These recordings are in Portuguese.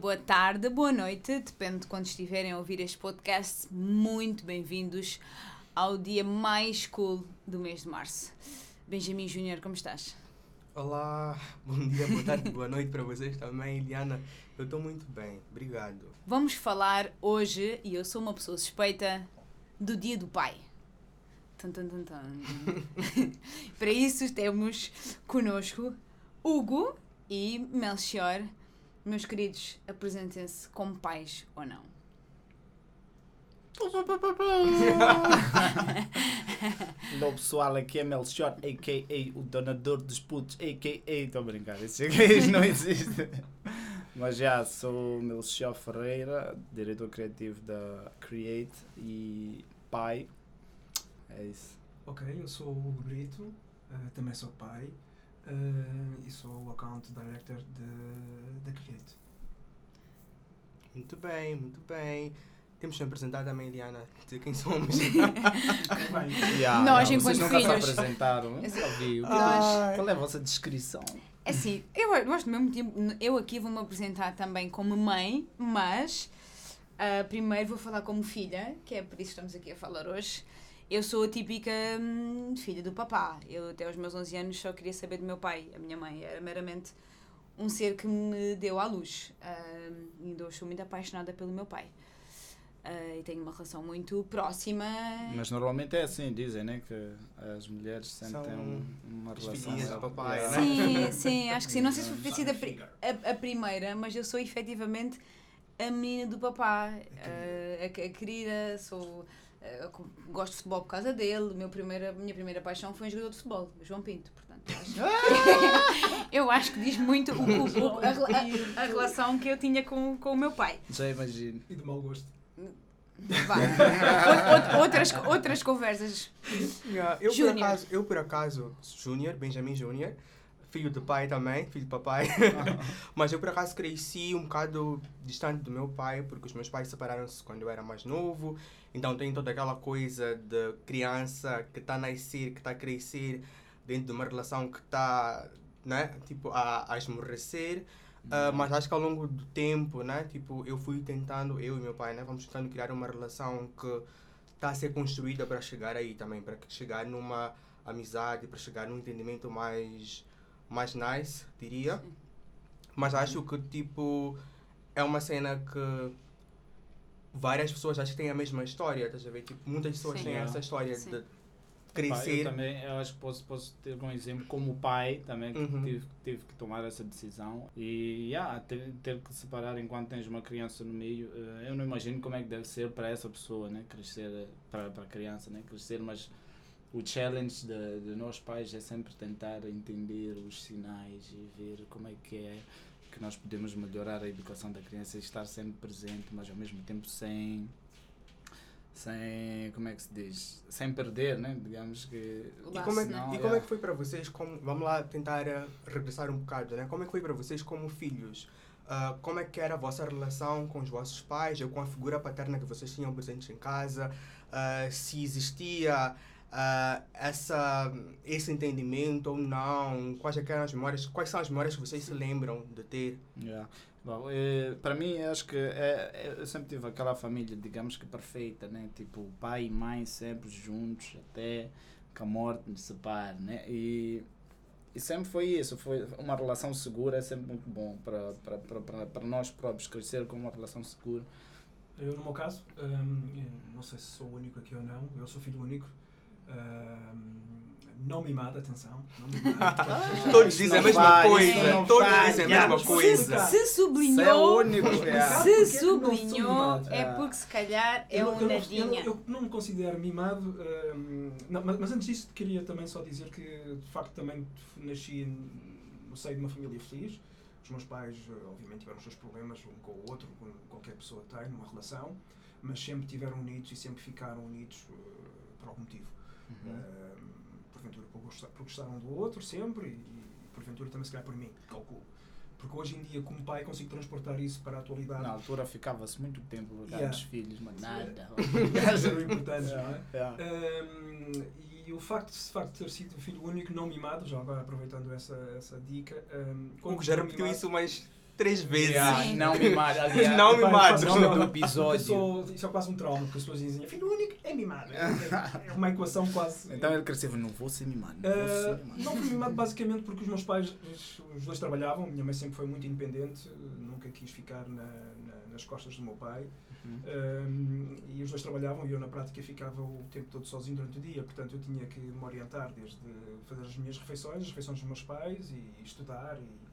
boa tarde, boa noite, depende de quando estiverem a ouvir este podcast. Muito bem-vindos ao dia mais cool do mês de março. Benjamin Júnior, como estás? Olá, bom dia, boa tarde, boa noite para vocês também, Eliana. Eu estou muito bem, obrigado. Vamos falar hoje, e eu sou uma pessoa suspeita, do Dia do Pai. Tum, tum, tum, tum. para isso temos connosco Hugo e Melchior. Meus queridos, apresentem-se como pais ou não. Não, pessoal, aqui é Melchior, a.k.a. o donador dos putos, a.k.a. Estou a brincar, esse gajo não existe. Mas já, sou Melchior Ferreira, diretor criativo da Create e pai. É isso. Ok, eu sou o Hugo Brito, uh, também sou pai uh, e sou o account director da Create. Muito bem, muito bem. Temos que apresentar também, Eliana, de quem somos. yeah, Nós, não, enquanto vocês nunca filhos. se apresentaram. Eu só vi. Nós- Qual é a vossa descrição? É assim, eu gosto do mesmo tempo, eu aqui vou-me apresentar também como mãe, mas ah, primeiro vou falar como filha, que é por isso que estamos aqui a falar hoje. Eu sou a típica hum, filha do papá. Eu até aos meus 11 anos só queria saber do meu pai. A minha mãe era meramente um ser que me deu à luz. Ah, e ainda hoje sou muito apaixonada pelo meu pai. Ah, e tenho uma relação muito próxima. Mas normalmente é assim, dizem, né? Que as mulheres sempre São têm um- uma relação. filhinhas do papai, Yeah. né? Sim, sim, acho que sim. Não sei se foi sido a, a, a primeira, mas eu sou efetivamente a menina do papá, a, a, a querida, sou. Eh, co- gosto de futebol por causa dele. Meu primeira, a minha primeira paixão foi um jogador de futebol, João Pinto. Portanto, eu acho, eu acho que diz muito o, o- o- a, a- a relação que eu tinha com, com o meu pai. Já imagino. E de mau gosto. Vá. Out- out- outras, outras conversas. Yeah, eu, por acaso, eu, por acaso, Júnior, Benjamin Júnior, filho do pai também, filho do papai. Mas eu, por acaso, cresci um bocado distante do meu pai, porque os meus pais separaram-se quando eu era mais novo. Então tem toda aquela coisa de criança que está a nascer, que está a crescer dentro de uma relação que está, né, tipo, a, a esmorecer. Ah, mas acho que ao longo do tempo, né, tipo, eu fui tentando, eu e meu pai, né, vamos tentando criar uma relação que está a ser construída para chegar aí também, para chegar numa amizade, para chegar num entendimento mais, mais nice, diria. Mas acho que, tipo, é uma cena que várias pessoas acho que têm a mesma história, a ver? Tipo, muitas pessoas Sim. têm essa história Sim. de Pá, eu crescer. também, eu acho que posso, posso ter um exemplo como pai também, que Uhum. tive, tive que tomar essa decisão. E yeah, ter, ter que separar enquanto tens uma criança no meio, eh, eu não imagino como é que deve ser para essa pessoa, né? Crescer, eh, para, para a criança, né? Crescer, mas o challenge de, de nós pais é sempre tentar entender os sinais e ver como é que é que nós podemos melhorar a educação da criança e estar sempre presente, mas ao mesmo tempo sem sem como é que se diz sem perder né digamos que O E como, é, né? Não, e como é que foi para vocês, como, vamos lá tentar eh, regressar um bocado, né? Como é que foi para vocês como filhos? Ah, como é que era a vossa relação com os vossos pais ou com a figura paterna que vocês tinham presentes em casa? Ah, se existia ah, essa, esse entendimento ou não? Quais é que eram as memórias? Quais são as memórias que vocês se lembram de ter? Yeah. Bom, eh, para mim, acho que é, é- eu sempre tive aquela família, digamos que perfeita, né? Tipo, pai e mãe sempre juntos, até que a morte nos separe, né? E, e sempre foi isso, foi uma relação segura, é sempre muito bom para, para, para, para, para nós próprios crescer com uma relação segura. Eu, no meu caso, hum, não sei se sou o único aqui ou não, eu sou filho único. Não mimado, atenção. Não mimado. Todos dizem a mesma vai, coisa. Todos vai, dizem a mesma coisa. Se, se Isso é sublinhou, único, é se sou sublinhou, é porque se calhar é eu, um eu, eu, nadinha. não- eu não me considero mimado, hum, não, mas, mas antes disso queria também só dizer que de facto também nasci no seio de uma família feliz. Os meus pais, eh, obviamente, tiveram os seus problemas um com o outro, como qualquer pessoa tem numa relação, mas sempre tiveram unidos e sempre ficaram unidos eh, por algum motivo. Uhum. Eh, porventura por gostar- por gostaram do outro sempre e, e porventura também se calhar por mim, calculo. Porque hoje em dia, como pai, consigo transportar isso para a atualidade. Na altura ficava-se muito tempo ligado Yeah. dos filhos, mas nada. Eram importantes, não é? Yeah. Um, e o facto de, de facto ter sido filho único, não mimado, já agora aproveitando essa, essa dica. Um, O que já repetiu mimado- isso umas três vezes. Yeah, não mimado. Aliás, Não mimado. o nome do episódio. sou- isso é quase um trauma, porque as pessoas dizem filho único é mimado. É uma equação quase. Então ele cresceu, não vou ser mimado. Não vou Uh, ser mimado. não fui mimado basicamente porque os meus pais, os, os dois trabalhavam, minha mãe sempre foi muito independente, nunca quis ficar na- na- nas costas do meu pai. Uhum. Um, e os dois trabalhavam e eu na prática ficava o tempo todo sozinho durante o dia, portanto eu tinha que me orientar desde fazer as minhas refeições, as refeições dos meus pais e estudar e,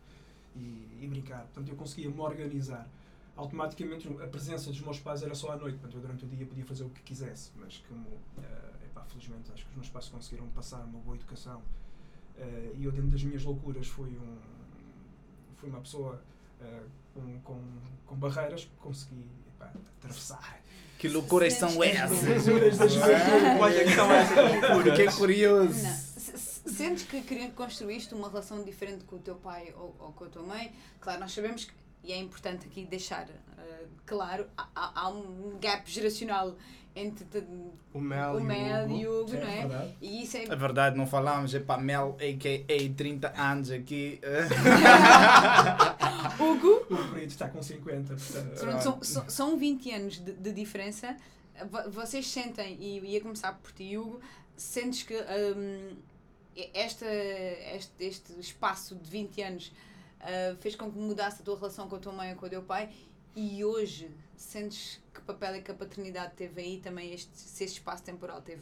e, e brincar. Portanto eu conseguia me organizar. Automaticamente a presença dos meus pais era só à noite, portanto eu durante o dia podia fazer o que quisesse, mas como, eh, epá, felizmente acho que os meus pais conseguiram passar uma boa educação eh, e eu dentro das minhas loucuras fui, um, fui uma pessoa eh, com, com, com barreiras que consegui epá, atravessar. Que loucuras são essas? Loucuras da juventude. Olha que são essas loucuras. Que curioso. Não. Sentes que construíste uma relação diferente com o teu pai ou, ou com a tua mãe? Claro, nós sabemos que, e é importante aqui deixar eh, claro, há, há- um gap geracional entre te- O Mel, o Mel e o Hugo, Sim, não é? verdade. E isso é. É verdade, não falamos, é para Mel, a.k.a. 30 anos aqui. Hugo, O Brito está com 50, portanto. Pronto, são, são, são 20 anos de, de diferença. Vo- Vocês sentem, e ia começar por ti, Hugo, sentes que hum, esta, este, este espaço de 20 anos ah, fez com que mudasse a tua relação com a tua mãe ou com o teu pai e hoje sentes que papel é que a paternidade teve aí também, este, se este espaço temporal teve?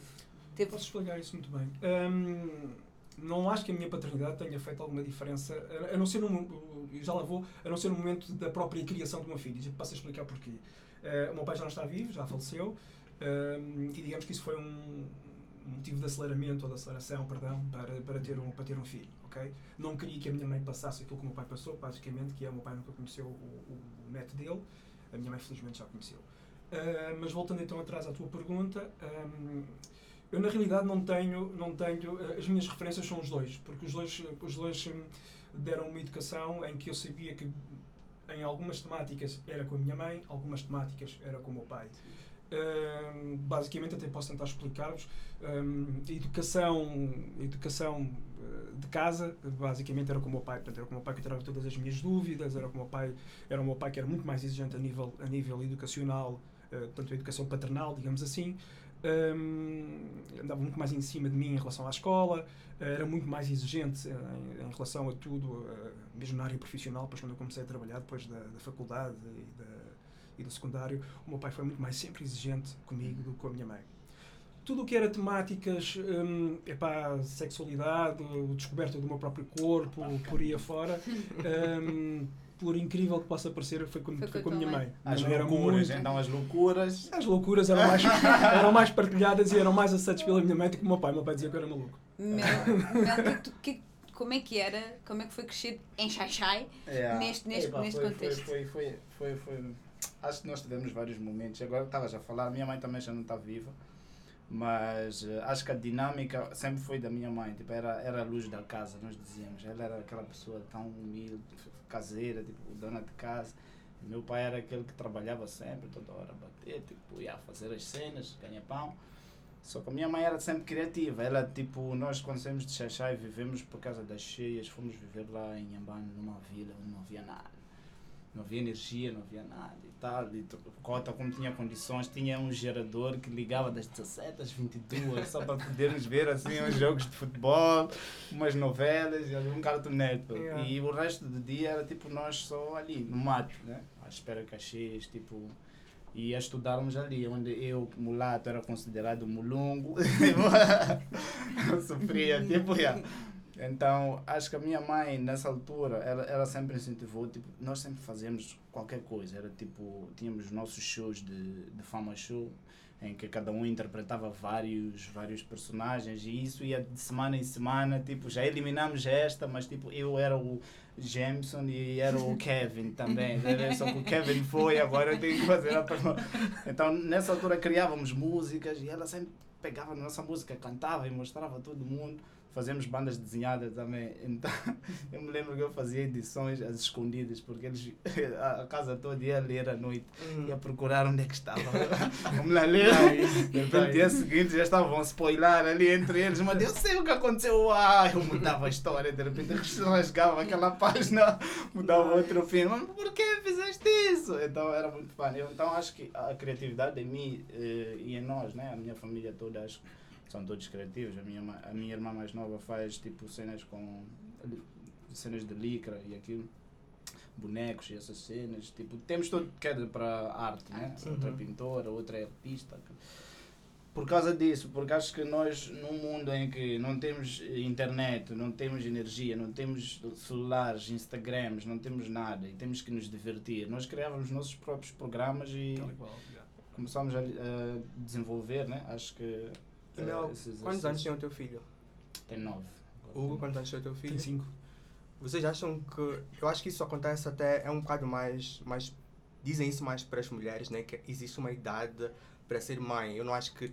teve Posso explicar isso muito bem. Hum, não acho que a minha paternidade tenha feito alguma diferença, a não ser no, já lá vou, a não ser no momento da própria criação do meu filho. E passo a explicar porquê. Eh, o meu pai já não está vivo, já faleceu, hum, e digamos que isso foi um um motivo de aceleramento ou de aceleração, perdão, para, para, ter um, para ter um filho, ok? Não queria que a minha mãe passasse aquilo que o meu pai passou, basicamente, que é o meu pai nunca conheceu o, o, neto dele, a minha mãe felizmente já conheceu. Ah, mas voltando então atrás à tua pergunta, hum, eu na realidade não tenho, não tenho, eh, as minhas referências são os dois, porque os dois, os dois hum, deram uma educação em que eu sabia que em algumas temáticas era com a minha mãe, algumas temáticas era com o meu pai. Hum, basicamente até posso tentar explicar-vos a educação educação eh, de casa basicamente era com o meu pai portanto era com o meu pai que tirava todas as minhas dúvidas era com o meu pai era o meu pai que era muito mais exigente a nível a nível educacional portanto a educação paternal digamos assim Hum, andava muito mais em cima de mim em relação à escola eh, era muito mais exigente em, em relação a tudo eh, mesmo na área profissional depois quando eu comecei a trabalhar depois da, da faculdade e da e do secundário, o meu pai foi muito mais sempre exigente comigo do que com a minha mãe. Tudo o que era temáticas, hum, epá, sexualidade, descoberta do meu próprio corpo, por aí afora, hum, por incrível que possa parecer, foi com, Foi foi com com a minha mãe. As mãe era loucuras, muito- então as loucuras. As loucuras eram mais, eram mais partilhadas e eram mais aceitas pela minha mãe do que o meu pai. O meu pai dizia que eu era maluco. Mel, Mel, que como é que era, como é que foi crescer em Xaixai? Neste- neste- Epá, neste foi, contexto. Foi, foi, foi, foi, foi- Acho que nós tivemos vários momentos. Agora estavas a falar, minha mãe também já não está viva. Mas eh, acho que a dinâmica sempre foi da minha mãe. Tipo, era, era a luz da casa, nós dizíamos. Ela era aquela pessoa tão humilde, caseira, tipo, dona de casa. E meu pai era aquele que trabalhava sempre, toda hora a bater, tipo, ia fazer as cenas, ganhar pão. Só que a minha mãe era sempre criativa. Ela, tipo, nós quando saímos de Xaxai vivemos por causa das cheias, fomos viver lá em Yambane, numa vila onde não havia nada. Não havia energia, não havia nada e tal. E Cota, como tinha condições, tinha um gerador que ligava das 17 às 22, só para podermos ver assim uns jogos de futebol, umas novelas, e um Cartoon Network. Yeah. E o resto do dia era tipo nós só ali, no mato, né? À espera cheias, tipo e a estudarmos ali, onde eu, mulato, era considerado mulungo. sofria, tipo, yeah. Então, acho que a minha mãe, nessa altura, ela, ela sempre incentivou, tipo, nós sempre fazíamos qualquer coisa. Era tipo, tínhamos os nossos shows de, de fama show, em que cada um interpretava vários, vários personagens e isso ia de semana em semana, tipo, já eliminamos esta, mas tipo, eu era o Jameson e era o Kevin também, né? só que o Kevin foi, agora eu tenho que fazer a performance. Então, nessa altura criávamos músicas e ela sempre pegava a nossa música, cantava e mostrava a todo mundo. Fazemos bandas desenhadas também. Então, eu me lembro que eu fazia edições às escondidas, porque eles, a a casa toda ia ler à noite, Uhum. ia procurar onde é que estava. Vamos lá ler. Repente, no dia seguinte já estavam a spoiler ali entre eles, mas eu sei o que aconteceu. Ah, eu mudava a história, de repente rasgava aquela página, mudava outro filme. Mas por que fizeste isso? Então era muito fã. Eu, então acho que a criatividade em mim eh, e em nós, né? a minha família toda, acho que são todos criativos. A minha, a minha irmã mais nova faz tipo cenas com cenas de licra e aquilo bonecos e essas cenas. Tipo, temos todo que é para arte, né? Arte. Outra é Uhum. pintora, outra é artista. Por causa disso, porque acho que nós, num mundo em que não temos internet, não temos energia, não temos celulares, Instagrams, não temos nada e temos que nos divertir, nós criávamos nossos próprios programas e começámos a, a desenvolver, né? Acho que. E Mel, esses quantos anos tem exercícios- o teu filho? Tem nove. Hugo, quantos anos tem o teu Tem filho? cinco. Vocês acham que. Eu acho que isso acontece até. É um bocado mais. mais dizem isso mais para as mulheres, né? Que existe uma idade para ser mãe. Eu não acho que.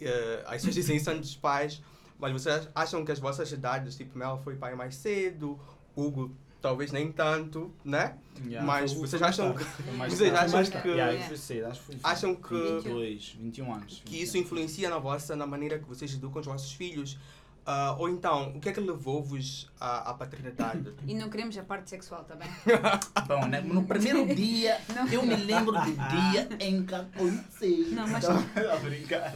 eh, as pessoas dizem isso antes dos pais, mas vocês acham que as vossas idades, tipo, Mel foi pai mais cedo, Hugo talvez nem tanto, né? Yeah. mas vocês acham que, Foi mais vocês acham que. Yeah, acham que, 22, 21 anos. que isso influencia na vossa, na maneira que vocês educam os vossos filhos? Ah, ou então, o que é que levou-vos à, à paternidade? E não queremos a parte sexual também. Bom, né? no primeiro dia, Não. eu me lembro do dia em que aconteceu. Não, mas- a brincar.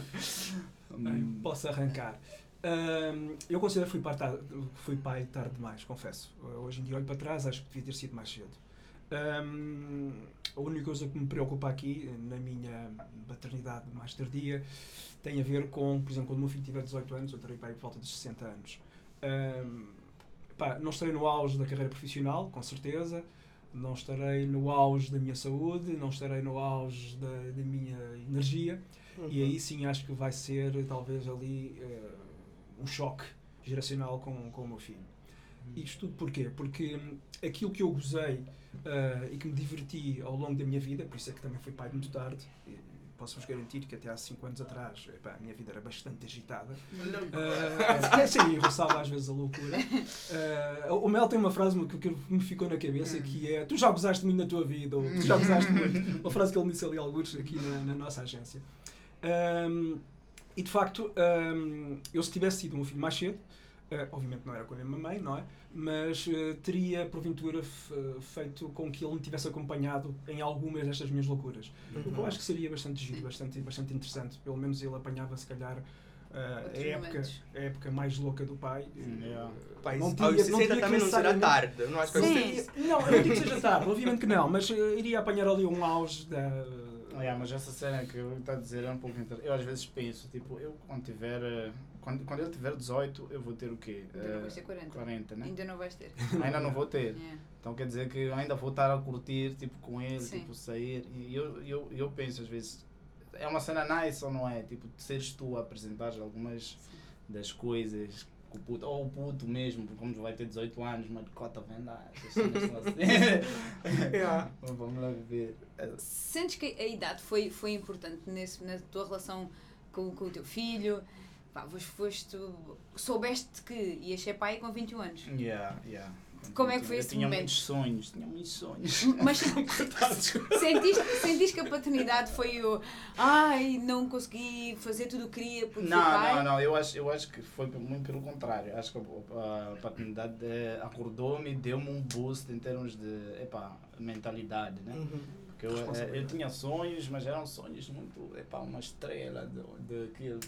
Bem, Posso arrancar. Ahm, eu considero que fui pai, tarde, fui pai tarde demais, confesso. Uh, Hoje em dia olho para trás, acho que devia ter sido mais cedo. Ahm, a única coisa que me preocupa aqui, na minha paternidade mais tardia, tem a ver com, por exemplo, quando o meu filho tiver 18 anos, eu terei pai por volta de 60 anos. Ahm, pá, não estarei no auge da carreira profissional, com certeza. Não estarei no auge da minha saúde, não estarei no auge da, da minha energia. E aí sim acho que vai ser talvez ali eh, um choque geracional com, com o meu filho. Isto tudo porquê? Porque hum, aquilo que eu gozei eh, e que me diverti ao longo da minha vida, por isso é que também fui pai muito tarde, posso-vos garantir que até há 5 anos atrás epá, a minha vida era bastante agitada. Eh, sim, roçava às vezes a loucura. Eh, o Mel tem uma frase que, me ficou na cabeça que é Tu já gozaste muito na tua vida, ou Tu já gozaste muito. Uma frase que ele me disse ali alguns aqui na, na nossa agência. Um, e de facto, um, eu se tivesse sido um filho mais cedo, uh, obviamente não era com a mesma mãe, não é? Mas uh, teria, porventura, f- feito com que ele me tivesse acompanhado em algumas destas minhas loucuras. O que eu acho que seria bastante giro, bastante, bastante interessante. Pelo menos ele apanhava, se calhar, uh, a, época, a época mais louca do pai. Yeah. Uh, Pai, não tinha, não 60 tinha também não será tarde. Não acho que Sim. 60 Não, eu não digo que seja tarde, obviamente que não, mas uh, iria apanhar ali um auge da. Yeah, mas essa cena que eu estou a dizer é um pouco interessante. Eu às vezes penso, tipo, eu quando tiver. eh, Quando, quando ele tiver 18, eu vou ter o quê? Ainda não Eh, vais ter 40. 40, né? Ainda não vais ter. Ainda não vou ter. Yeah. Então quer dizer que ainda vou estar a curtir tipo, com ele, Sim. tipo, sair. E eu, eu, eu penso às vezes, é uma cena nice ou não é? Tipo, seres tu a apresentar algumas das coisas que o puto, ou o puto mesmo, porque como vai ter 18 anos, mas cota vem lá, assim. Yeah. Vamos lá ver. Sentes que a idade foi, foi importante nesse, na tua relação com, com o teu filho? Pá, foste, foste, soubeste que ias ser pai com 21 anos. Yeah, yeah. Como é que foi eu esse tinha momento? muitos sonhos, tinha muitos sonhos. Mas sentiste, sentiste que a paternidade foi o ai, não consegui fazer tudo o que queria porque Não, pai? não, não, eu acho, eu acho que foi muito pelo contrário. Acho que a, a paternidade eh, acordou-me e deu-me um boost em termos de epá, mentalidade, né? Uhum. Eu, eh, eu tinha sonhos, mas eram sonhos muito, epá, uma estrela de, de que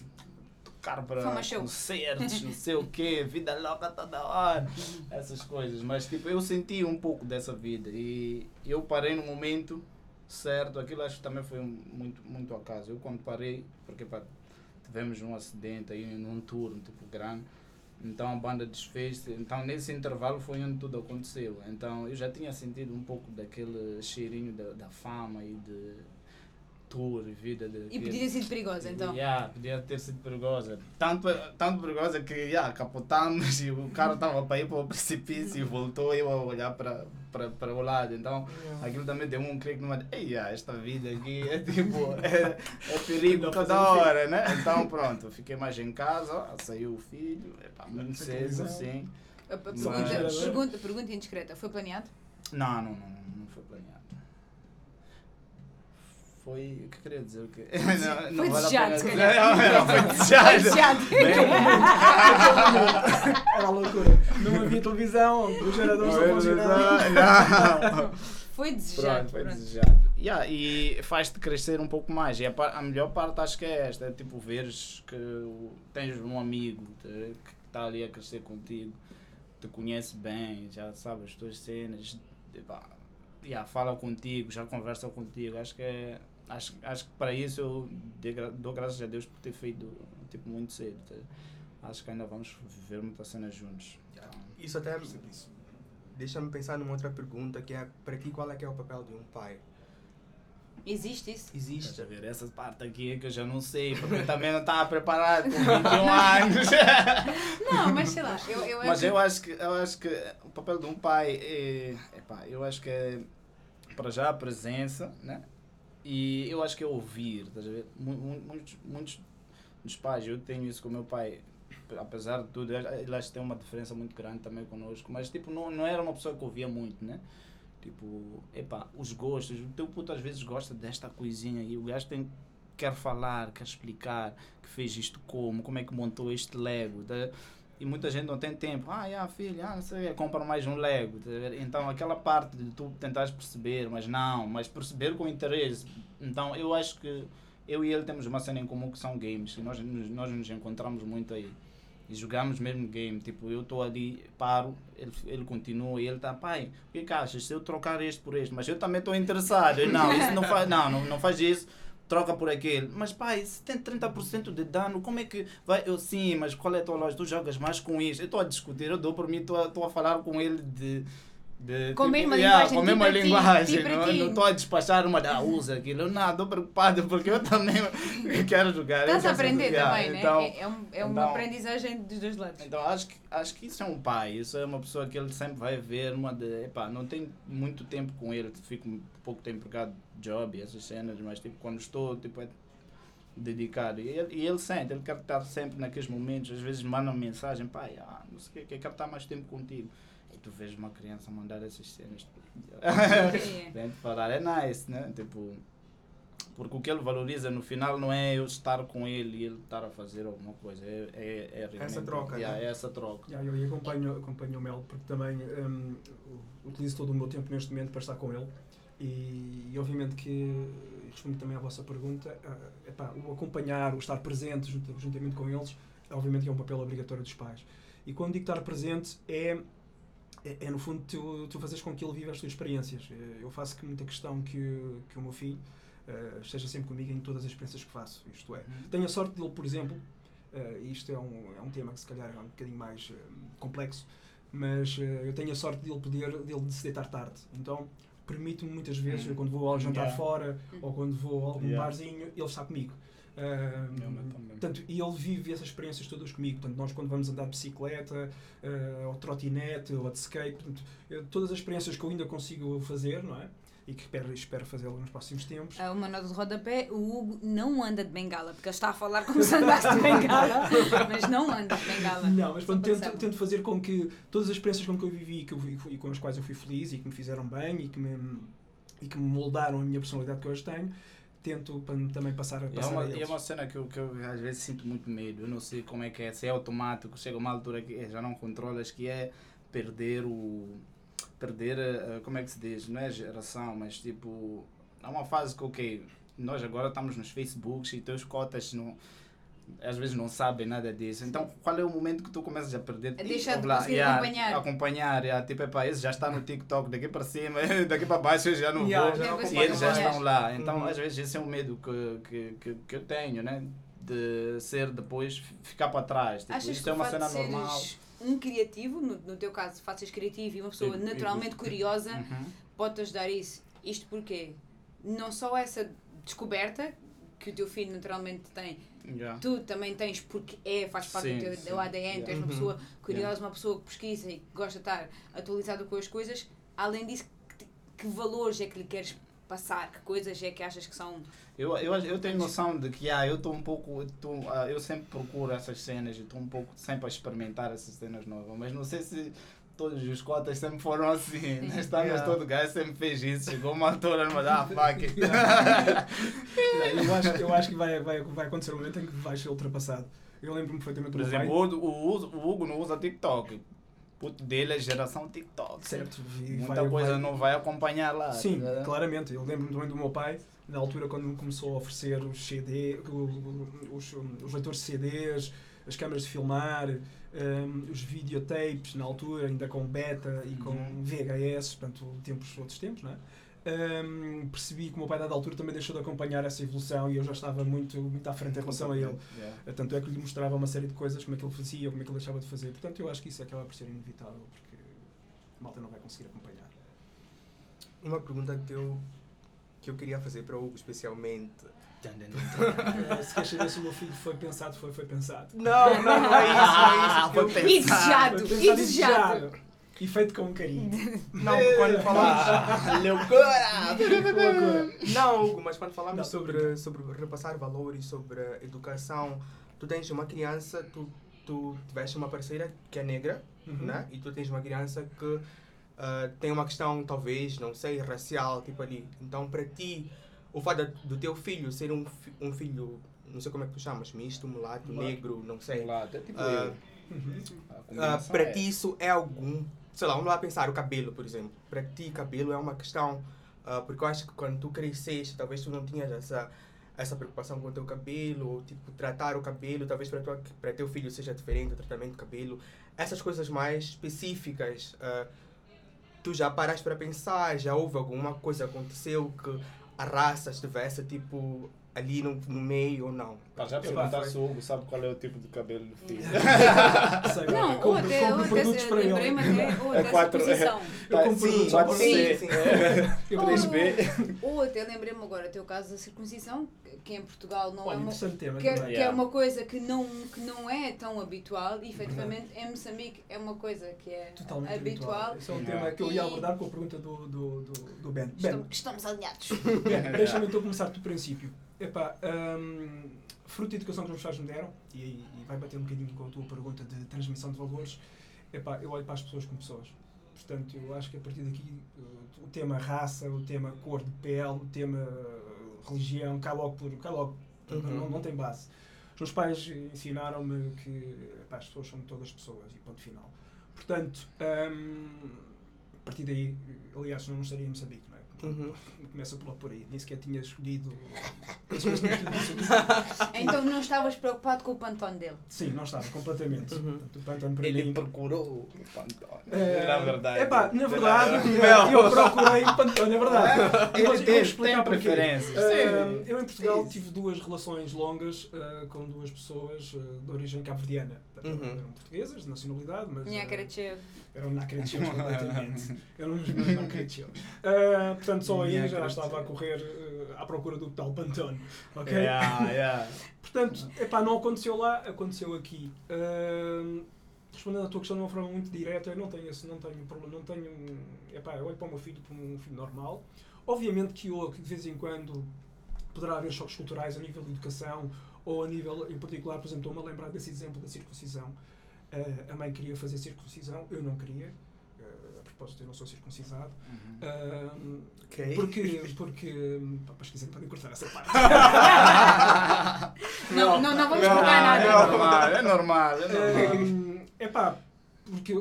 tocar para concertos, não sei o quê, vida louca toda hora, essas coisas. Mas tipo, eu senti um pouco dessa vida e eu parei no momento certo, aquilo acho que também foi muito, muito acaso. Eu quando parei, porque pá, tivemos um acidente aí num turno tipo grande, então a banda desfez então nesse intervalo foi onde tudo aconteceu. Então eu já tinha sentido um pouco daquele cheirinho da, da fama e de tour e vida de. E podia ter sido perigosa, então. Yeah, podia ter sido perigosa. Tanto, tanto perigosa que yeah, capotamos e o carro estava para ir para o precipício e voltou eu a olhar para, para, para o lado. Então aquilo também deu um clique numa. Ei, yeah, esta vida aqui é tipo. É, é perigo toda hora, né? Então pronto, fiquei mais em casa, saiu o filho, epá, muito cedo, sim. Pergunta, Mas- pergunta, pergunta indiscreta, foi planeado? Não, não, não, não foi planeado. Foi. O que eu queria dizer? O quê? Não, Foi desejado, se calhar. Não, não, foi Foi desejado. Era loucura. Não havia televisão, os geradores não funcionavam. Não. Foi desejado. Pronto, foi pronto. desejado. Yeah, e faz-te crescer um pouco mais. E a, par- a melhor parte acho que é esta: é tipo, veres que tens um amigo te- que está ali a crescer contigo, te conhece bem, já sabe as tuas cenas, epá, yeah, fala contigo, já conversa contigo. Acho que é. Acho, acho que para isso eu dou graças a Deus por ter feito tipo, muito cedo. tá? Acho que ainda vamos viver muitas cenas juntos. Então, Isso até deixa-me pensar numa outra pergunta que é para ti qual é que é o papel de um pai? Existe isso? Existe. Estás a ver? Essa parte aqui é que eu já não sei, porque eu também não estava preparado com 21 anos. Não, mas sei lá, eu, eu Mas acho- eu acho que eu acho que o papel de um pai é, epá, eu acho que é para já a presença, né? E eu acho que é ouvir, estás a ver? Mu- mu- Muitos, muitos dos pais, eu tenho isso com o meu pai, apesar de tudo, ele acho que tem uma diferença muito grande também connosco, mas tipo, não, não era uma pessoa que ouvia muito, né? Tipo, epá, os gostos, o teu puto às vezes gosta desta coisinha e o gajo tem, quer falar, quer explicar que fez isto como, como é que montou este Lego, tá? E muita gente não tem tempo. Ah, yeah, filho, ah, não sei, compra mais um Lego. tá? Então, aquela parte de tu tentares perceber, mas não, mas perceber com interesse. Então, eu acho que eu e ele temos uma cena em comum que são games. E nós, nos- nós nos encontramos muito aí. E jogamos mesmo game. Tipo, eu estou ali, paro, ele, ele continua e ele está, pai, o que, é que achas se eu trocar este por este? Mas eu também estou interessado. Eu, não, isso não faz, não, não, não faz isso troca por aquele. Mas pai, se tem 30% de dano, como é que vai? Eu sim, mas qual é a tua loja? Tu jogas mais com isso. Eu estou a discutir, eu dou por mim, estou a, a falar com ele de. De Com a mesma yeah, linguagem, Com a mesma ti, linguagem. ti não ti. não estou a despachar uma da usa aquilo. Não, estou preocupado porque eu também quero jogar. Estás a aprender jogar. também, né? Então, é, é, um- é uma então- aprendizagem dos dois lados. então acho que, acho que isso é um pai, isso é uma pessoa que ele sempre vai ver, uma de, epá, não tenho muito tempo com ele, fico pouco tempo por causa de job e essas cenas, mas tipo, quando estou, tipo, é dedicado. E ele, e ele sente, ele quer estar sempre naqueles momentos, às vezes manda uma mensagem, pai, ah, não sei o que, quero estar mais tempo contigo. Tu vês uma criança mandar essas cenas. É. Vem te falar, é nice, né? Tipo, porque o que ele valoriza no final não é eu estar com ele e ele estar a fazer alguma coisa, é, é, é realmente, Essa troca, yeah, né? é essa troca. Yeah, eu acompanho, acompanho o Mel porque também hum, utilizo todo o meu tempo neste momento para estar com ele e, e obviamente que respondo também à vossa pergunta ah, epá, o acompanhar, o estar presente junto- juntamente com eles obviamente que é um papel obrigatório dos pais e quando digo estar presente é é, é, no fundo tu, tu fazes com que ele viva as tuas experiências Eh, eu faço que muita questão que, que o meu filho eh, esteja sempre comigo em todas as experiências que faço isto é, tenho a sorte dele, por exemplo, eh, isto é um, é um tema que se calhar é um bocadinho mais eh, complexo, mas eu tenho a sorte dele poder dele se deitar tarde. Então permite-me muitas vezes, Hum. eu quando vou ao jantar Yeah. fora ou quando vou a algum Yeah. barzinho, ele está comigo. Também. portanto, e ele vive essas experiências todas comigo. Portanto, nós quando vamos andar de bicicleta, ah, ou trotinete, ou de skate, portanto, eu- todas as experiências que eu ainda consigo fazer, não é? E que espero, espero fazê-lo nos próximos tempos. Ah, Uma nota de rodapé, o Hugo não anda de bengala, porque ele está a falar como se andasse de bengala, mas não anda de bengala. Não, mas pronto, tento, tento fazer com que todas as experiências com que eu vivi e, que eu fui- e com as quais eu fui feliz e que me fizeram bem e que me, e que me moldaram a minha personalidade que hoje tenho, tento também passar a É passar uma, a e é eles. uma cena que eu, que eu às vezes sinto muito medo. Eu não sei como é que é, se é automático, chega uma altura que já não controlas, que é perder o. Perder, eh, como é que se diz? Não é geração, mas tipo. Há uma fase que, ok, nós agora estamos nos Facebooks e teus cotas não. Às vezes não sabem nada disso. Então, qual é o momento que tu começas a perder? A Ih, deixar de conseguir yeah, acompanhar. Acompanhar, yeah, tipo, epá, esse já está no TikTok, daqui para cima, daqui para baixo eu já não Yeah, vou. já não Depois E eles já estão lá. Então, Uhum. às vezes, esse é um medo que, que, que, que eu tenho, né? De ser depois, ficar para trás. Tipo, Achas isto que é uma cena normal. um criativo, no, no teu caso, seres criativo e uma pessoa E- e- naturalmente curiosa, Uhum. pode-te ajudar isso? Isto porque não só essa descoberta que o teu filho naturalmente tem, Yeah. tu também tens porque é, faz parte Sim, do teu sim. ADN, tu és uma Uhum. pessoa curiosa, uma pessoa que pesquisa e que gosta de estar atualizada com as coisas. Além disso, que, que valores é que lhe queres passar? Que coisas é que achas que são. Eu, eu, eu tenho noção de que ah, eu estou um pouco. tô, ah, eu sempre procuro essas cenas e estou um pouco sempre a experimentar essas cenas novas, mas não sei se todos os cotas sempre foram assim. Neste ano Yeah. todo gajo sempre fez isso. Chegou uma altura, mas ah, fuck it. eu, acho, eu acho que vai, vai, vai acontecer um momento em que vai ser ultrapassado. Eu lembro-me perfeitamente Por exemplo, o, o, Hugo- o Hugo não usa TikTok. Puto dele é geração TikTok. Certo. e Muita vai- coisa vai- não vai acompanhar lá. Sim, tá? claramente. Eu lembro-me também do meu pai, na altura quando me começou a oferecer os CD, os, os leitores de CDs, as câmaras de filmar, um, os videotapes na altura, ainda com beta e com Uhum. VHS, portanto, tempos, outros tempos, não é? Um, percebi que o meu pai, dada altura, também deixou de acompanhar essa evolução e eu já estava muito, muito à frente em relação a ele. Yeah. Tanto é que lhe mostrava uma série de coisas, como é que ele fazia, como é que ele deixava de fazer. Portanto, eu acho que isso acaba por ser inevitável, porque a malta não vai conseguir acompanhar. Uma pergunta que eu, que eu queria fazer para o Hugo especialmente. Se queres saber se o meu filho foi pensado, foi, foi pensado. Não, não, não é isso, não é isso. Foi Eu- pensado. E desejado! Foi E desejado! E feito com carinho. Não, quando falamos. Ah, loucura! Loucura. Não, Hugo, mas quando falamos sobre, sobre repassar valores, sobre educação, tu tens uma criança, tu, tu tiveste uma parceira que é negra, Uhum. né? E tu tens uma criança que ah, tem uma questão, talvez, não sei, racial, tipo ali. Então, para ti, o fato do teu filho ser um, um filho, não sei como é que tu chamas, misto, mulato, Mulato. negro, não sei. Lá, até tipo eu. Ah, combinação para é- ti isso é algum, sei lá, vamos lá pensar o cabelo, por exemplo. Para ti cabelo é uma questão, ah, porque eu acho que quando tu cresceste, talvez tu não tinhas essa essa preocupação com o teu cabelo, ou tipo tratar o cabelo, talvez para tua, para teu filho seja diferente o tratamento do cabelo. Essas coisas mais específicas, ah, tu já paraste para pensar, já houve alguma coisa aconteceu que a raça estivesse tipo ali no, no meio ou não? Pá, já Epá, perguntar foi- se o Hugo sabe qual é o tipo de cabelo do filho. Sei, Não, ou até, compro ou até produtos se- para ele. lembrei-me até, ou É até quatro- posição. Eu compro Sim, produtos pode para ser. ele. sim. Eu Ou- Três compro- B. Ou até lembrei-me agora, o teu caso da circuncisão, que em Portugal não Olha, é uma. tema Que é, também. que é uma coisa que não, que não é tão habitual e efetivamente em Moçambique é uma coisa que é Totalmente habitual. Esse é um tema que eu ia abordar com a pergunta do, do, do, do Ben. Ben, Estamos, estamos alinhados. Ben, deixa-me então começar do princípio. Epá, hum, fruto da educação que os meus pais me deram, e, e vai bater um bocadinho com a tua pergunta de transmissão de valores, epá, eu olho para as pessoas como pessoas. Portanto, eu acho que a partir daqui o tema raça, o tema cor de pele, o tema uh, religião, cai logo por. Cai logo, Uhum. não, não tem base. Os meus pais ensinaram-me que epá, as pessoas são todas pessoas e ponto final. Portanto, hum, a partir daí, aliás, não estaria em Moçambique? Uhum. Começa por, por aí, nem sequer tinha escolhido. as coisas que tinha escolhido. Então não estavas preocupado com o pantone dele. Sim, não estava, completamente. Uhum. Portanto, o Pantone para Ele mim. procurou o Pantone. É, Na verdade. Epá, na verdade, Não. eu procurei o Pantone, é verdade. Eu vou- eu Ele vou tem, explicar tem preferências. Ah, eu em Portugal Sim. tive duas relações longas ah, com duas pessoas ah, de origem cabo-verdiana. Portanto, Uhum. Eram portuguesas, de nacionalidade, mas. Ah, cara de Eram nacrechios completamente. Eram uns meus nacrechios. Uh, portanto, só aí já Nacrechios. estava a correr uh, à procura do tal Pantone. Ok? Yeah, yeah. Portanto, epá, não aconteceu lá, aconteceu aqui. Uh, respondendo à tua questão de uma forma muito direta, eu não tenho esse, não tenho problema, não tenho. Epá, eu olho para o meu filho como um filho normal. Obviamente que eu, que de vez em quando poderá haver choques culturais a nível de educação ou a nível, em particular, por exemplo, estou-me a lembrar desse exemplo da circuncisão. Uh, a mãe queria fazer circuncisão, eu não queria. Uh, a propósito, eu não sou circuncisado. Uhum. Uh, Ok. porque, porque, pá, quiserem podem cortar essa parte. Não, não, não vamos Não, cortar nada. É normal, é normal. É normal. Um, epá, porque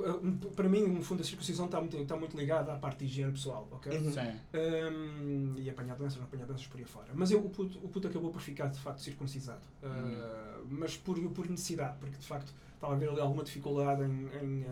para mim, no fundo, a circuncisão está muito, está muito ligada à parte de higiene pessoal, ok? Uhum. Sim. Um, e apanhar doenças, não apanhar doenças por aí fora. Mas eu, o, puto, o puto acabou por ficar, de facto, circuncisado. Uh, Mas por, por necessidade, porque de facto estava a haver ali alguma dificuldade em, em,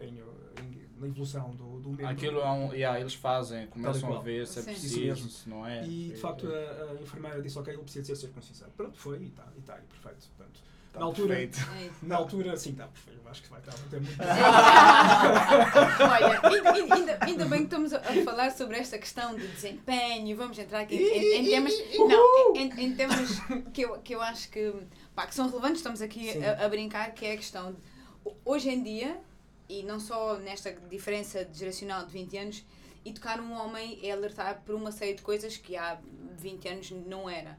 em, em, em- na evolução do, do membro. Aquilo é um. Yeah, eles fazem, começam a ver se é preciso, se não é. E de Sim, facto sim. a, a enfermeira disse: Ok, ele precisa de ser circuncisado. Pronto, foi e está, e está aí, perfeito. Portanto, Na altura, perfeito. É na altura, sim, está perfeito. Acho que vai estar muito muito. Olha, ainda, ainda, ainda bem que estamos a falar sobre esta questão de desempenho. Vamos entrar aqui em, em temas, não, em, em temas que eu, que eu acho que, pá, que são relevantes. Estamos aqui a, a brincar, que é a questão de, hoje em dia, e não só nesta diferença de geracional de 20 anos, educar um homem é alertar por uma série de coisas que há 20 anos não era.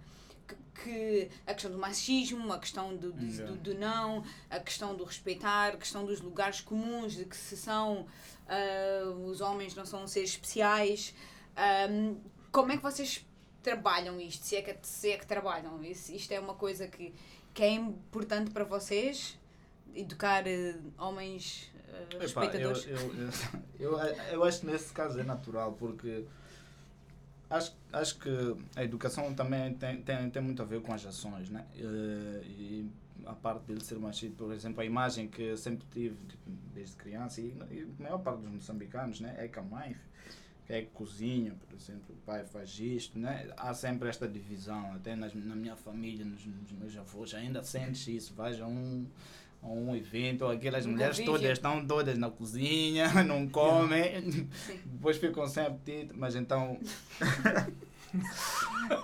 Que, a questão do machismo, a questão do, do, do, do não, a questão do respeitar, a questão dos lugares comuns, de que se são ah, os homens não são seres especiais. Ahm, como é que vocês trabalham isto? Se é que, se é que trabalham? Isso, isto é uma coisa que, que é importante para vocês? Educar eh, homens Epá, eu, respeitadores? eu, eu, eu, eu acho que nesse caso é natural, porque acho, acho que a educação também tem, tem, tem muito a ver com as ações, né? Eh, E a parte dele ser machista, por exemplo, a imagem que eu sempre tive tipo, desde criança, e, e a maior parte dos moçambicanos, né? É que a mãe é que cozinha, por exemplo, o pai faz isto, né? Há sempre esta divisão, até nas, na minha família, nos, nos meus avós, ainda sentes isso, vais a um, a um evento, aquelas Um mulheres todas estão todas na cozinha, não comem, Sim. depois ficam sem apetite, mas então...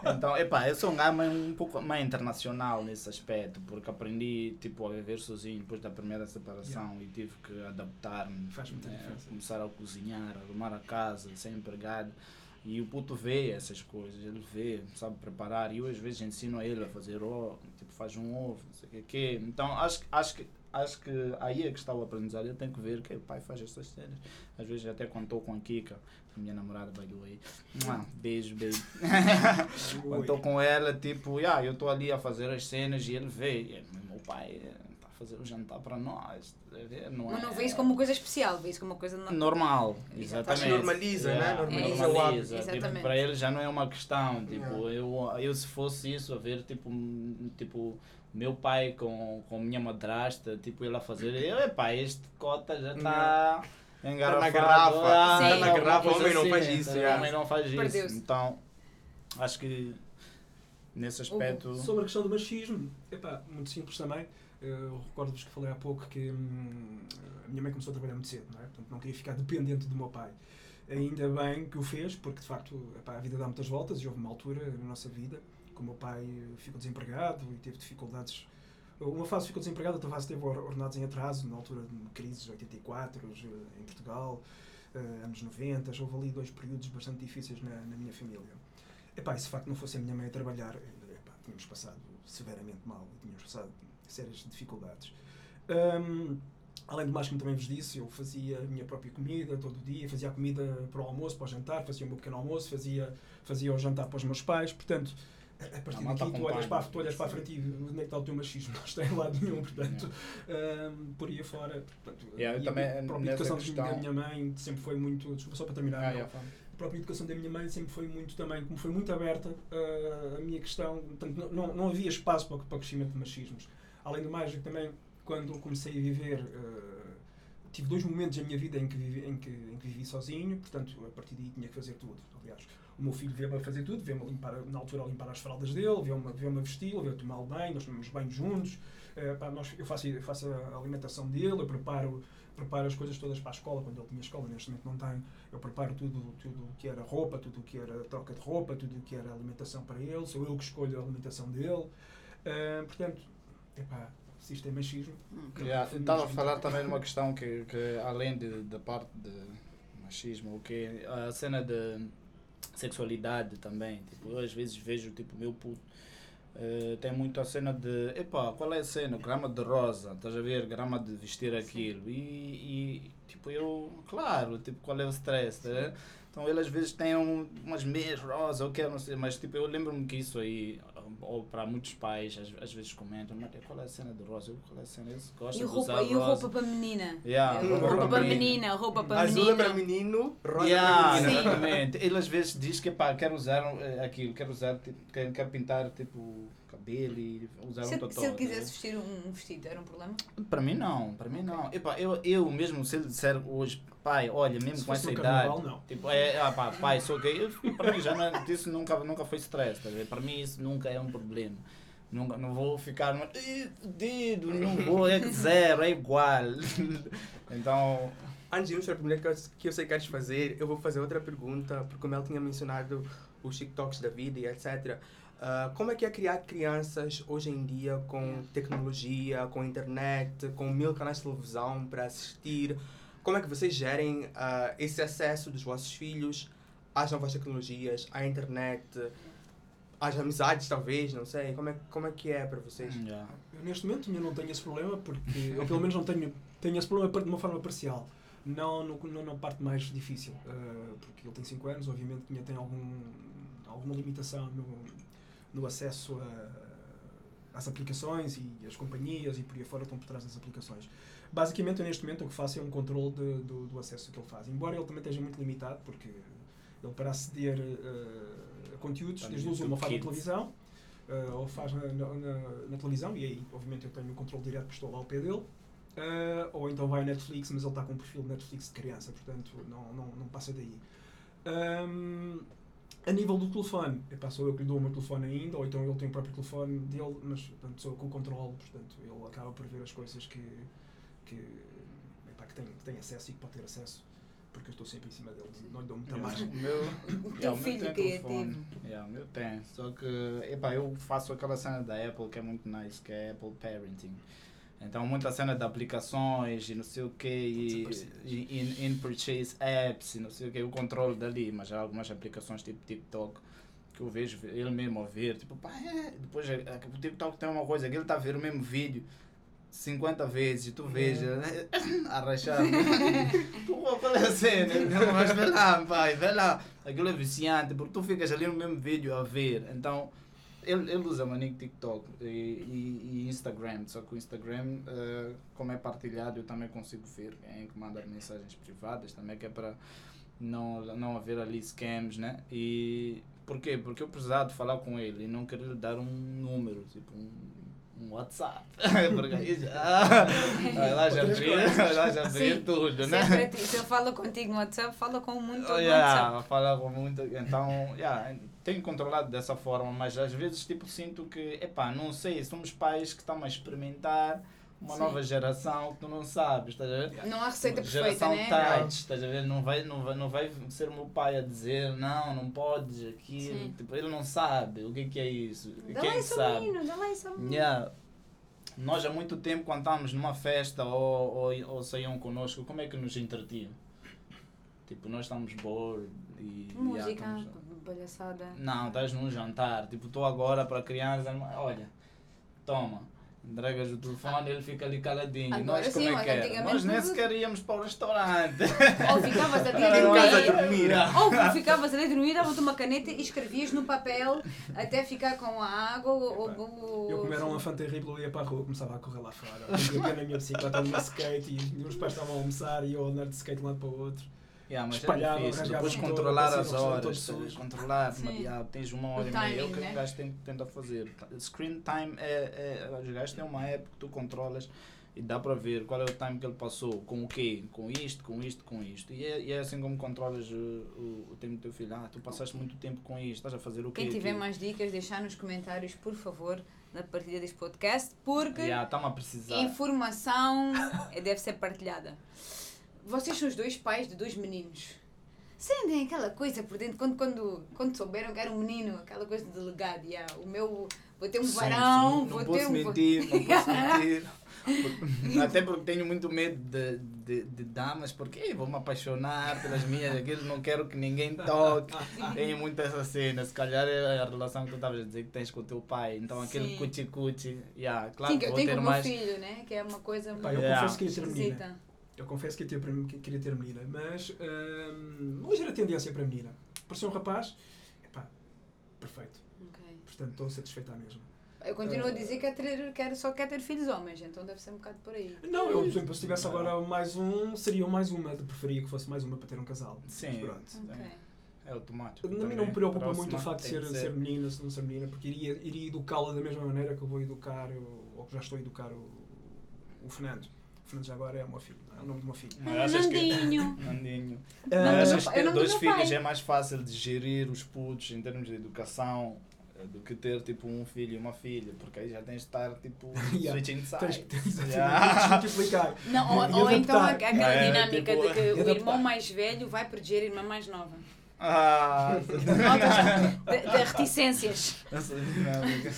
então, epá, eu sou um gajo um pouco mais internacional nesse aspecto, porque aprendi, tipo, a viver sozinho depois da primeira separação e tive que adaptar-me, Faz muita né, diferença. começar a cozinhar, a arrumar a casa, ser empregado. E o puto vê essas coisas, ele vê, sabe preparar. E eu às vezes ensino a ele a fazer ovo, tipo, faz um ovo, não sei o que, que. Então acho, que- acho, que, acho que aí é que está o aprendizado. Ele tem que ver que o pai faz essas cenas. Às vezes até estou com a Kika, a minha namorada, by the way. Beijo, beijo. Estou com ela, tipo, yeah, eu estou ali a fazer as cenas e ele vê. E, meu pai fazer o jantar para nós. tá? Não Mas é- não vê isso como uma coisa especial, vê isso como uma coisa no- normal, Exatamente. Normaliza, né? Yeah, Normaliza É, normaliza. Tipo, para ele já não é uma questão. Tipo, Yeah. eu, eu se fosse isso, a ver tipo, tipo meu pai com, com minha madrasta, tipo, ele a fazer, eu, epá, este cota já está engarrafado. garrafa. ah, Tá na garrafa, coisa homem não assim, faz isso, tá? yeah. Homem não faz isso. Então, acho que nesse aspecto... Sobre a questão do machismo, epá, muito simples também. Eu recordo-vos que falei há pouco que hum, a minha mãe começou a trabalhar muito cedo, não é? Portanto, não queria ficar dependente do meu pai. Ainda bem que o fez, porque de facto epá, a vida dá muitas voltas e houve uma altura na nossa vida que o meu pai ficou desempregado e teve dificuldades. Uma fase ficou desempregado, outra fase teve or- ordenados em atraso, na altura de crises 84 eh, em Portugal, eh, anos 90. Houve ali dois períodos bastante difíceis na, na minha família. Epá, e se de facto não fosse a minha mãe a trabalhar, eh, epá, tínhamos passado severamente mal tínhamos passado sérias dificuldades. Hum, além do mais, como também vos disse, eu fazia a minha própria comida todo dia, fazia a comida para o almoço, para o jantar, fazia o meu pequeno almoço, fazia, fazia o jantar para os meus pais, portanto, a partir daqui tu olhas, para, tu olhas para a frente e onde é que está o teu machismo? Não está em lado nenhum, portanto, hum, por aí afora. Portanto, Yeah, também, a própria educação da questão- minha mãe sempre foi muito. Desculpa só para terminar. Ah, yeah. A própria educação da minha mãe sempre foi muito também, como foi muito aberta, uh, a minha questão, portanto, não, não, não havia espaço para, para o crescimento de machismos. Além do mais, também, quando comecei a viver, uh, tive dois momentos na minha vida em que, vivi, em, que, em que vivi sozinho, portanto, a partir daí tinha que fazer tudo. Aliás, o meu filho veio-me a fazer tudo, veio-me limpar, na altura a limpar as fraldas dele, veio-me veio a vestir, veio a tomar banho, nós tomamos banho juntos, uh, pá, nós, eu, faço, eu faço a alimentação dele, eu preparo preparo as coisas todas para a escola, quando ele tinha escola, neste momento não tem, eu preparo tudo tudo o que era roupa, tudo o que era troca de roupa, tudo o que era alimentação para ele, sou eu que escolho a alimentação dele. Ah, portanto, epá, se isto é machismo. Yeah, foi Estava a falar também de uma questão que, que além de, da parte de machismo, o que a cena de sexualidade também. Tipo, eu às vezes vejo tipo meu puto. eh, tem muito a cena de epá, qual é a cena? Grama de rosa, estás a ver? Grama de vestir aquilo. E, e tipo, eu, claro, tipo, qual é o stress? tá? Então ele às vezes tem um, umas meias rosa, ou quer, não sei, mas tipo, eu lembro-me que isso aí, ou para muitos pais, às, às vezes comentam, mas qual é a cena de rosa? Eu, qual é a cena? Eles gostam E de roupa, usar e rosa. roupa para menina? Yeah, É, roupa roupa para menina. menina, roupa para Azul é para menino. menino, rosa Yeah, é para menina. exatamente. Ele às vezes diz que pá, quer usar eh, aquilo, quer usar, tipo, quer, quer pintar tipo cabelo e usar Se, um totó. se ele quisesse vestir um, vestido, era um problema? Para mim não, para mim não. Epá, eu, eu mesmo, se ele disser hoje, pai, olha, mesmo Se com essa idade, carnaval, não. tipo, é, ah, pá, pai, sou gay, eu, para mim já não, é- isso nunca, nunca foi stress, tá? Para mim isso nunca é um problema. Não, não vou ficar, mas, "Ih, fudido, não vou, é zero, é igual. então, Antes de irmos para a primeira que eu, que eu sei que queres fazer, eu vou fazer outra pergunta, porque como ele tinha mencionado os TikToks da vida e etc. ah, como é que é criar crianças hoje em dia com tecnologia, com internet, com mil canais de televisão para assistir? Como é que vocês gerem ah, esse acesso dos vossos filhos às novas tecnologias, à internet, às amizades talvez, não sei? Como é, como é que é para vocês? yeah. Eu neste momento eu não tenho esse problema, porque eu pelo menos não tenho, tenho esse problema de uma forma parcial. Não, no, na parte mais difícil, eh, porque ele tem 5 anos, obviamente que ainda tem algum, alguma limitação no, no acesso a, às aplicações e as companhias e por aí fora estão por trás das aplicações. Basicamente, eu neste momento o que faço é um controle de- do, do acesso que ele faz. Embora ele também esteja muito limitado, porque ele para aceder eh, a conteúdos, Está no desde uma YouTube faz na televisão, eh, ou faz na, na- na- televisão, e aí, obviamente, eu tenho o controle direto porque estou lá ao pé dele. Eh, ou então vai à Netflix, mas ele está com um perfil de Netflix de criança, portanto não, não, não passa daí. Ahm, a nível do telefone, epá, sou eu que lhe dou o meu telefone ainda, ou então ele tem o próprio telefone dele, mas portanto, sou eu que o controlo, portanto ele acaba por ver as coisas que, que, epá, que, tem, que tem acesso e que pode ter acesso, porque eu estou sempre em cima dele, não lhe dou muita Yeah. margem. O meu, O yeah, filho tem telefone. Yeah, o meu tem. Só que epá, eu faço aquela cena da Apple que é muito nice, que é Apple Parenting. Então muita cena de aplicações e não sei o que, e, e in, in purchase apps e não sei o que, o controle dali, mas há algumas aplicações tipo TikTok que eu vejo ele mesmo a ver, tipo, pá, é. depois é, é, o TikTok tem uma coisa, que ele está a ver o mesmo vídeo 50 vezes tu vês eh, a rachar. tu qual é a cena? Mas vê lá, pai, vê lá. Aquilo é viciante, porque tu ficas ali no mesmo vídeo a ver. Então, ele, ele usa maninho TikTok e, e, e Instagram, só que o Instagram, eh, como é partilhado, eu também consigo ver quem é que manda mensagens privadas, também que é para não, não haver ali scams, né? E por quê? Porque eu precisava de falar com ele e não querer lhe dar um número, tipo um, um WhatsApp. Porque aí já, lá já coisas. lá já Sim. tudo, né? Ti. Se eu falo contigo no WhatsApp, falo com muito Oh, yeah, WhatsApp. fala com muito. Então, yeah, tenho controlado dessa forma, mas às vezes tipo, sinto que, epá, não sei, somos pais que estamos a experimentar uma Sim. nova geração que tu não sabes, estás a ver? Não há receita perfeita, geração né? tight, estás a ver? Não vai, não, vai, não vai ser o meu pai a dizer, não, não podes aquilo. Sim. Tipo, ele não sabe o que, que é isso. Dá lá Quem isso ao sabe? menino, dá lá isso ao menino. Yeah. Nós há muito tempo, quando estávamos numa festa ou, ou, ou saíam connosco, como é que nos entretiam? Tipo, nós estamos bored e. yeah, Música, estamos- palhaçada. Não, estás num jantar. Tipo, estou agora para a criança, olha, toma. Entregas o telefone ele fica ali caladinho. Agora nós como sim, é mas que era? antigamente Nós nem sequer íamos para o restaurante. Ou ficavas ali a dormir. dormir. Ou ficavas ali a dormir, davas uma caneta e escrevias no papel até ficar com a água ou... Ou- Eu, como era um enfant terrível, eu ia para a rua, começava a correr lá fora. Eu ia na minha bicicleta, no meu skate, e os meus pais estavam a almoçar e eu a andar de skate de um lado para o outro. Yeah, mas Espalhava, é difícil. Depois controlar as horas, controlar, mas, yeah, tens uma O hora e meia. É o que né? o gajo tenta fazer. Screen time é, é. Os gajos têm uma app que tu controlas e dá para ver qual é o time que ele passou, com o quê? Com isto, com isto, com isto. E é, e é assim como controlas o, o, o tempo do teu filho. Ah, tu passaste muito tempo com isto, estás a fazer o quê? Quem tiver aqui? mais dicas, deixar nos comentários, por favor, na partilha deste podcast, porque Yeah, a precisar. informação eh, deve ser partilhada. Vocês são os dois pais de dois meninos. Sentem aquela coisa por dentro, quando, quando, quando souberam que era um menino, aquela coisa de legado, yeah, o meu, vou ter um Sim, varão, sim, vou não ter posso um... mentir, não posso mentir. Porque- Até porque tenho muito medo de, de, de damas, porque "Ei, vou me apaixonar pelas minhas, aquilo não quero que ninguém toque. Tenho muito essa cena, se calhar é a relação que tu estavas a dizer que tens com o teu pai. Então aquele cuti-cuti, yeah, claro Sim, que eu vou tenho ter com o meu mais. filho, né? Que é uma coisa Pá, eu Yeah. confesso que ia menina. Eu confesso que ia ter, que queria ter menina, mas hum, hoje era tendência para menina. Parecia um rapaz, epá, perfeito. Ok. Portanto, estou satisfeito à mesma. Eu continuo a dizer que é ter, quero, só quer ter filhos homens, então deve ser um bocado por aí. Não, eu, por exemplo, se tivesse agora mais um, seria mais uma. Preferia que fosse mais uma para ter um casal. Sim. Mas pronto. Ok. É automático. A mim não me preocupa Próxima muito o facto de ser, que ser menina, se não ser menina, porque iria, iria educá-la da mesma maneira que eu vou educar, ou que já estou a educar o, o Fernando. Já agora é o meu filho, é o nome do meu filho. Mas achas que- Nandinho. Nandinho. Achas que ter não dois filhos é mais fácil de gerir os putos em termos de educação? do que ter tipo um filho e uma filha, porque aí já tens de estar tipo Yeah. switching Tens sides. Yeah. tens que multiplicar. Não, ou, ou então aquela É, dinâmica tipo, de que o irmão mais velho vai proteger a irmã mais nova. Ah, De, de reticências. essa dinâmica.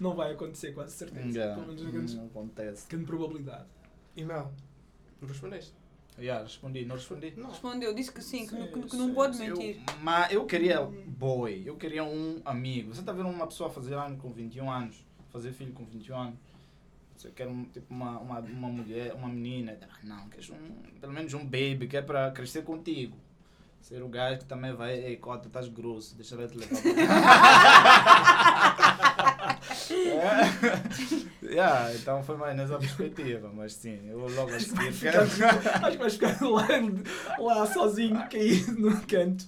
Não vai acontecer, quase certeza. Yeah, Pelo menos grande, não acontece. grande probabilidade. E Mel, não respondeste? Yeah, respondi, não respondi. Não. Respondeu, disse que sim, que, não- que- que Sim, não sim, pode sim. mentir. Eu, mas eu queria boy, eu queria um amigo. Você está vendo uma pessoa fazer ano com 21 anos, fazer filho com 21 anos. Você quer um, tipo uma, uma, uma mulher, uma menina. Ah, Não, queres um, pelo menos um baby que é para crescer contigo. Ser o gajo que também vai, ei, cota, estás grosso, deixa eu te levar. é. yeah, então foi mais nessa perspectiva, mas sim, eu logo a seguir. Ficar- Acho que vais ficar lá, lá sozinho, caído no canto.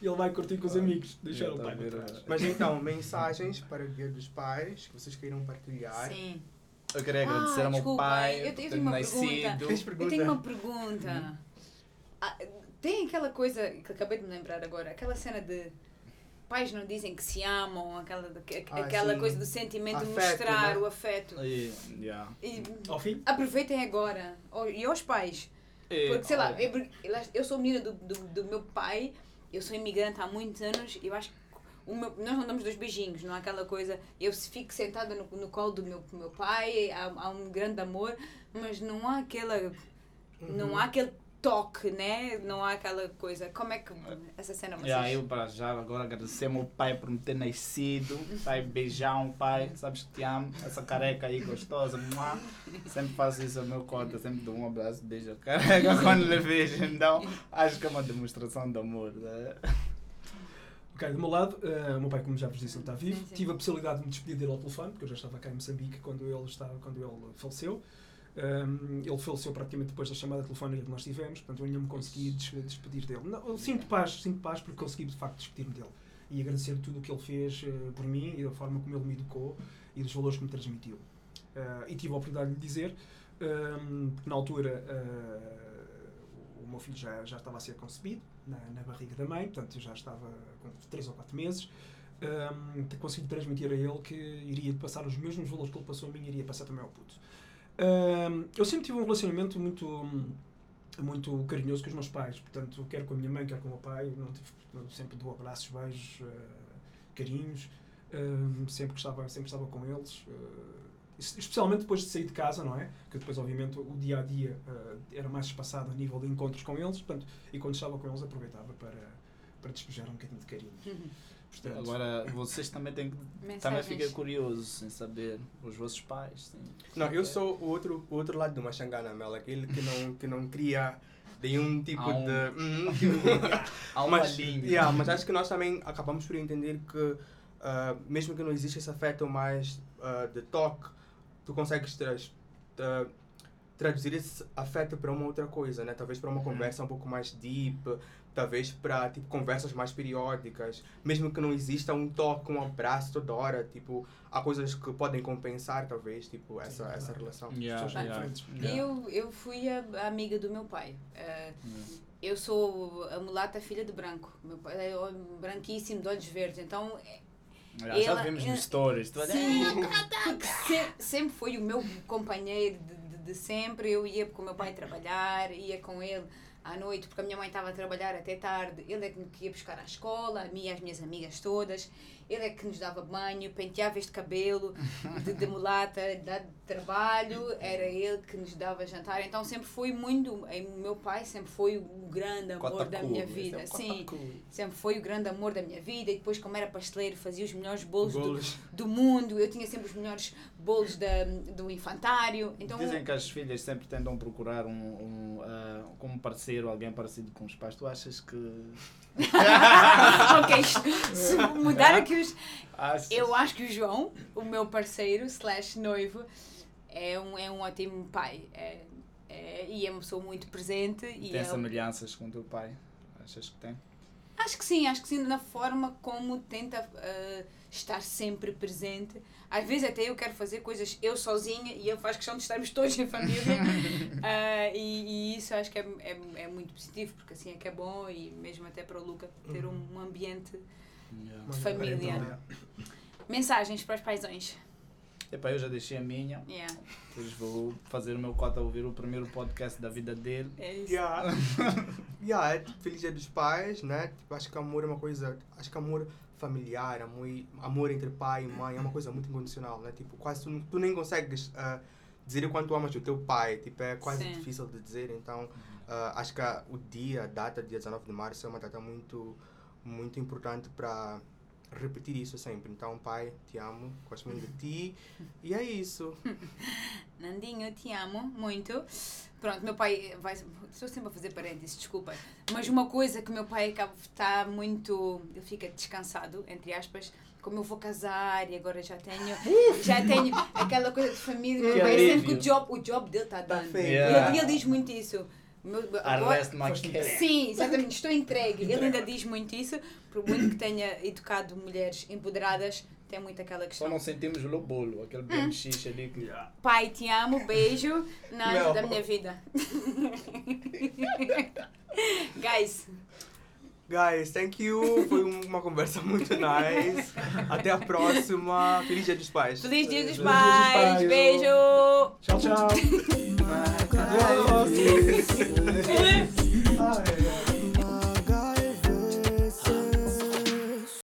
E ele vai curtir com os amigos, deixar o tá pai para trás. Mas então, mensagens para o Dia dos Pais que vocês queiram partilhar. Sim. Eu queria agradecer Ah, ao meu pai eu- eu tenho uma nascido. pergunta. Eu tenho uma pergunta. Ah, tem aquela coisa que acabei de me lembrar agora, aquela cena de pais não dizem que se amam, aquela, Ah, aquela sim. coisa do sentimento de Afeto, mostrar né? o afeto. E, yeah. E Ao fim? aproveitem agora. E aos pais. E, Porque, sei lá, eu, eu sou menina do, do, do meu pai, eu sou imigrante há muitos anos, eu acho que o meu, nós não damos dois beijinhos, não há aquela coisa, eu se fico sentada no, no colo do meu, meu pai, há, há um grande amor, mas não há aquela, não há aquele toque, né? Não há aquela coisa, como é que essa cena vocês... Yeah, eu para já agora agradecer ao meu pai por me ter nascido, pai beijão, pai, sabes que te amo, essa careca aí gostosa, mua. sempre faço isso ao meu cota, sempre dou um abraço, beijo a careca quando lhe vejo, então acho que é uma demonstração de amor. Né? Ok, do meu lado, eh, o meu pai, como já vos disse, ele está vivo. Sim, sim. Tive a possibilidade de me despedir dele ao telefone, porque eu já estava cá em Moçambique quando ele, estava, quando ele faleceu. Um, ele faleceu praticamente depois da chamada telefónica que nós tivemos, portanto eu ainda me consegui des- despedir dele. Não, sinto paz, sinto paz porque consegui de facto despedir-me dele e agradecer tudo o que ele fez eh, por mim e da forma como ele me educou e dos valores que me transmitiu. Uh, e tive a oportunidade de lhe dizer, um, porque na altura uh, o meu filho já, já estava a ser concebido na, na barriga da mãe, portanto eu já estava com 3 ou 4 meses. Um, consegui transmitir a ele que iria passar os mesmos valores que ele passou a mim, iria passar também ao puto. Um, eu sempre tive um relacionamento muito muito carinhoso com os meus pais, portanto, quer com a minha mãe, quer com o meu pai, não tive, sempre dou abraços, beijos, uh, carinhos, um, sempre, estava, sempre estava com eles, uh, especialmente depois de sair de casa, não é? Que depois, obviamente, o dia a dia uh, era mais espaçado a nível de encontros com eles, portanto, e quando estava com eles aproveitava para, para despejar um bocadinho de carinho. Portanto, Agora vocês também têm que. Também Mensagens. fiquei curioso em saber os vossos pais. Sim. Não, eu sou o outro, o outro lado do Machangana, Mel, aquele que não, que não cria nenhum tipo Há um- de. Hum, Há uma mas, linha. yeah, mas acho que nós também acabamos por entender que, ah, mesmo que não exista esse afeto mais ah, de toque, tu consegues tra tra- traduzir esse afeto para uma outra coisa, né? Talvez para uma Uhum. conversa um pouco mais deep, talvez para tipo conversas mais periódicas, mesmo que não exista um toque, um abraço toda hora, tipo, há coisas que podem compensar talvez, tipo, essa Sim, essa relação. Yeah, yeah, yeah. Eu, eu fui a, a amiga do meu pai. Uh, Yeah. eu sou a mulata filha de branco. Meu pai é branquíssimo, de olhos verdes. Então, já Ela- vimos ela- nos stories. Sim, porque se- sempre foi o meu companheiro de, de- de sempre. Eu ia com o meu pai trabalhar, ia com ele à noite, porque a minha mãe estava a trabalhar até tarde. Ele é que ia buscar à escola, a mim e as minhas amigas todas. Ele é que nos dava banho, penteava este cabelo de, de mulata, de trabalho. Era ele que nos dava jantar. Então sempre foi muito. O meu pai sempre foi o grande amor da minha é vida. cota Sim, sempre foi o grande amor da minha vida. E depois, como era pasteleiro, fazia os melhores bolos do, Bolos. do mundo, eu tinha sempre os melhores bolos da, do infantário. Então, Dizem que as filhas sempre tentam procurar um, um ah, como parceiro, alguém parecido com os pais. Tu achas que. ok, se mudar aqui os. Achas? Eu acho que o João, o meu parceiro, slash noivo, é um, é um ótimo pai. É, é, e é uma pessoa muito presente. E Tem é, semelhanças com o teu pai? Achas que tem? acho que sim, acho que sim, na forma como tenta ah, estar sempre presente. Às vezes até eu quero fazer coisas eu sozinha e ele faz questão de estarmos todos em família. Ah, e, e isso acho que é, é, é muito positivo, porque assim é que é bom e mesmo até para o Luca ter um, um ambiente Yeah. Mas- família. Mensagens para os paisões. Epá, eu já deixei a minha, Yeah. depois vou fazer o meu cota ouvir o primeiro podcast da vida dele. É isso. Yeah. yeah, é tipo, feliz dia dos pais, né? Tipo, acho que amor é uma coisa. Acho que amor familiar, amor, amor entre pai e mãe é uma coisa muito incondicional, né? Tipo, quase tu, tu nem consegues ah, dizer o quanto amas o teu pai. Tipo, é quase Sim. difícil de dizer. Então, ah, acho que a- o dia, a data, dia 19 de março, é uma data muito, muito importante para repetir isso sempre. Então, pai, te amo, gosto muito de ti. E é isso. Nandinho, eu te amo muito. Pronto, meu pai vai. Estou sempre a fazer parênteses, desculpa. Mas uma coisa que meu pai acaba está muito. Ele fica descansado, entre aspas. Como eu vou casar e agora já tenho. Já tenho aquela coisa de família. Meu Que pai sempre que o job, o job dele está dando. feito. E Yeah. ele, ele diz muito isso. Meu, agora- Arrest my Foste cat. Sim, exatamente, estou entregue. Ele ainda diz muito isso, por muito que tenha educado mulheres empoderadas, tem muito aquela Só questão. não sentimos o bolo, aquele BMX ali que. Pai, te amo, beijo, nada Não. da minha vida. Guys, Guys, thank you. Foi um- uma conversa muito nice. Até a próxima. Feliz Dia dos Pais. feliz dia dos Feliz dia dos pais, beijo! Tchau, tchau.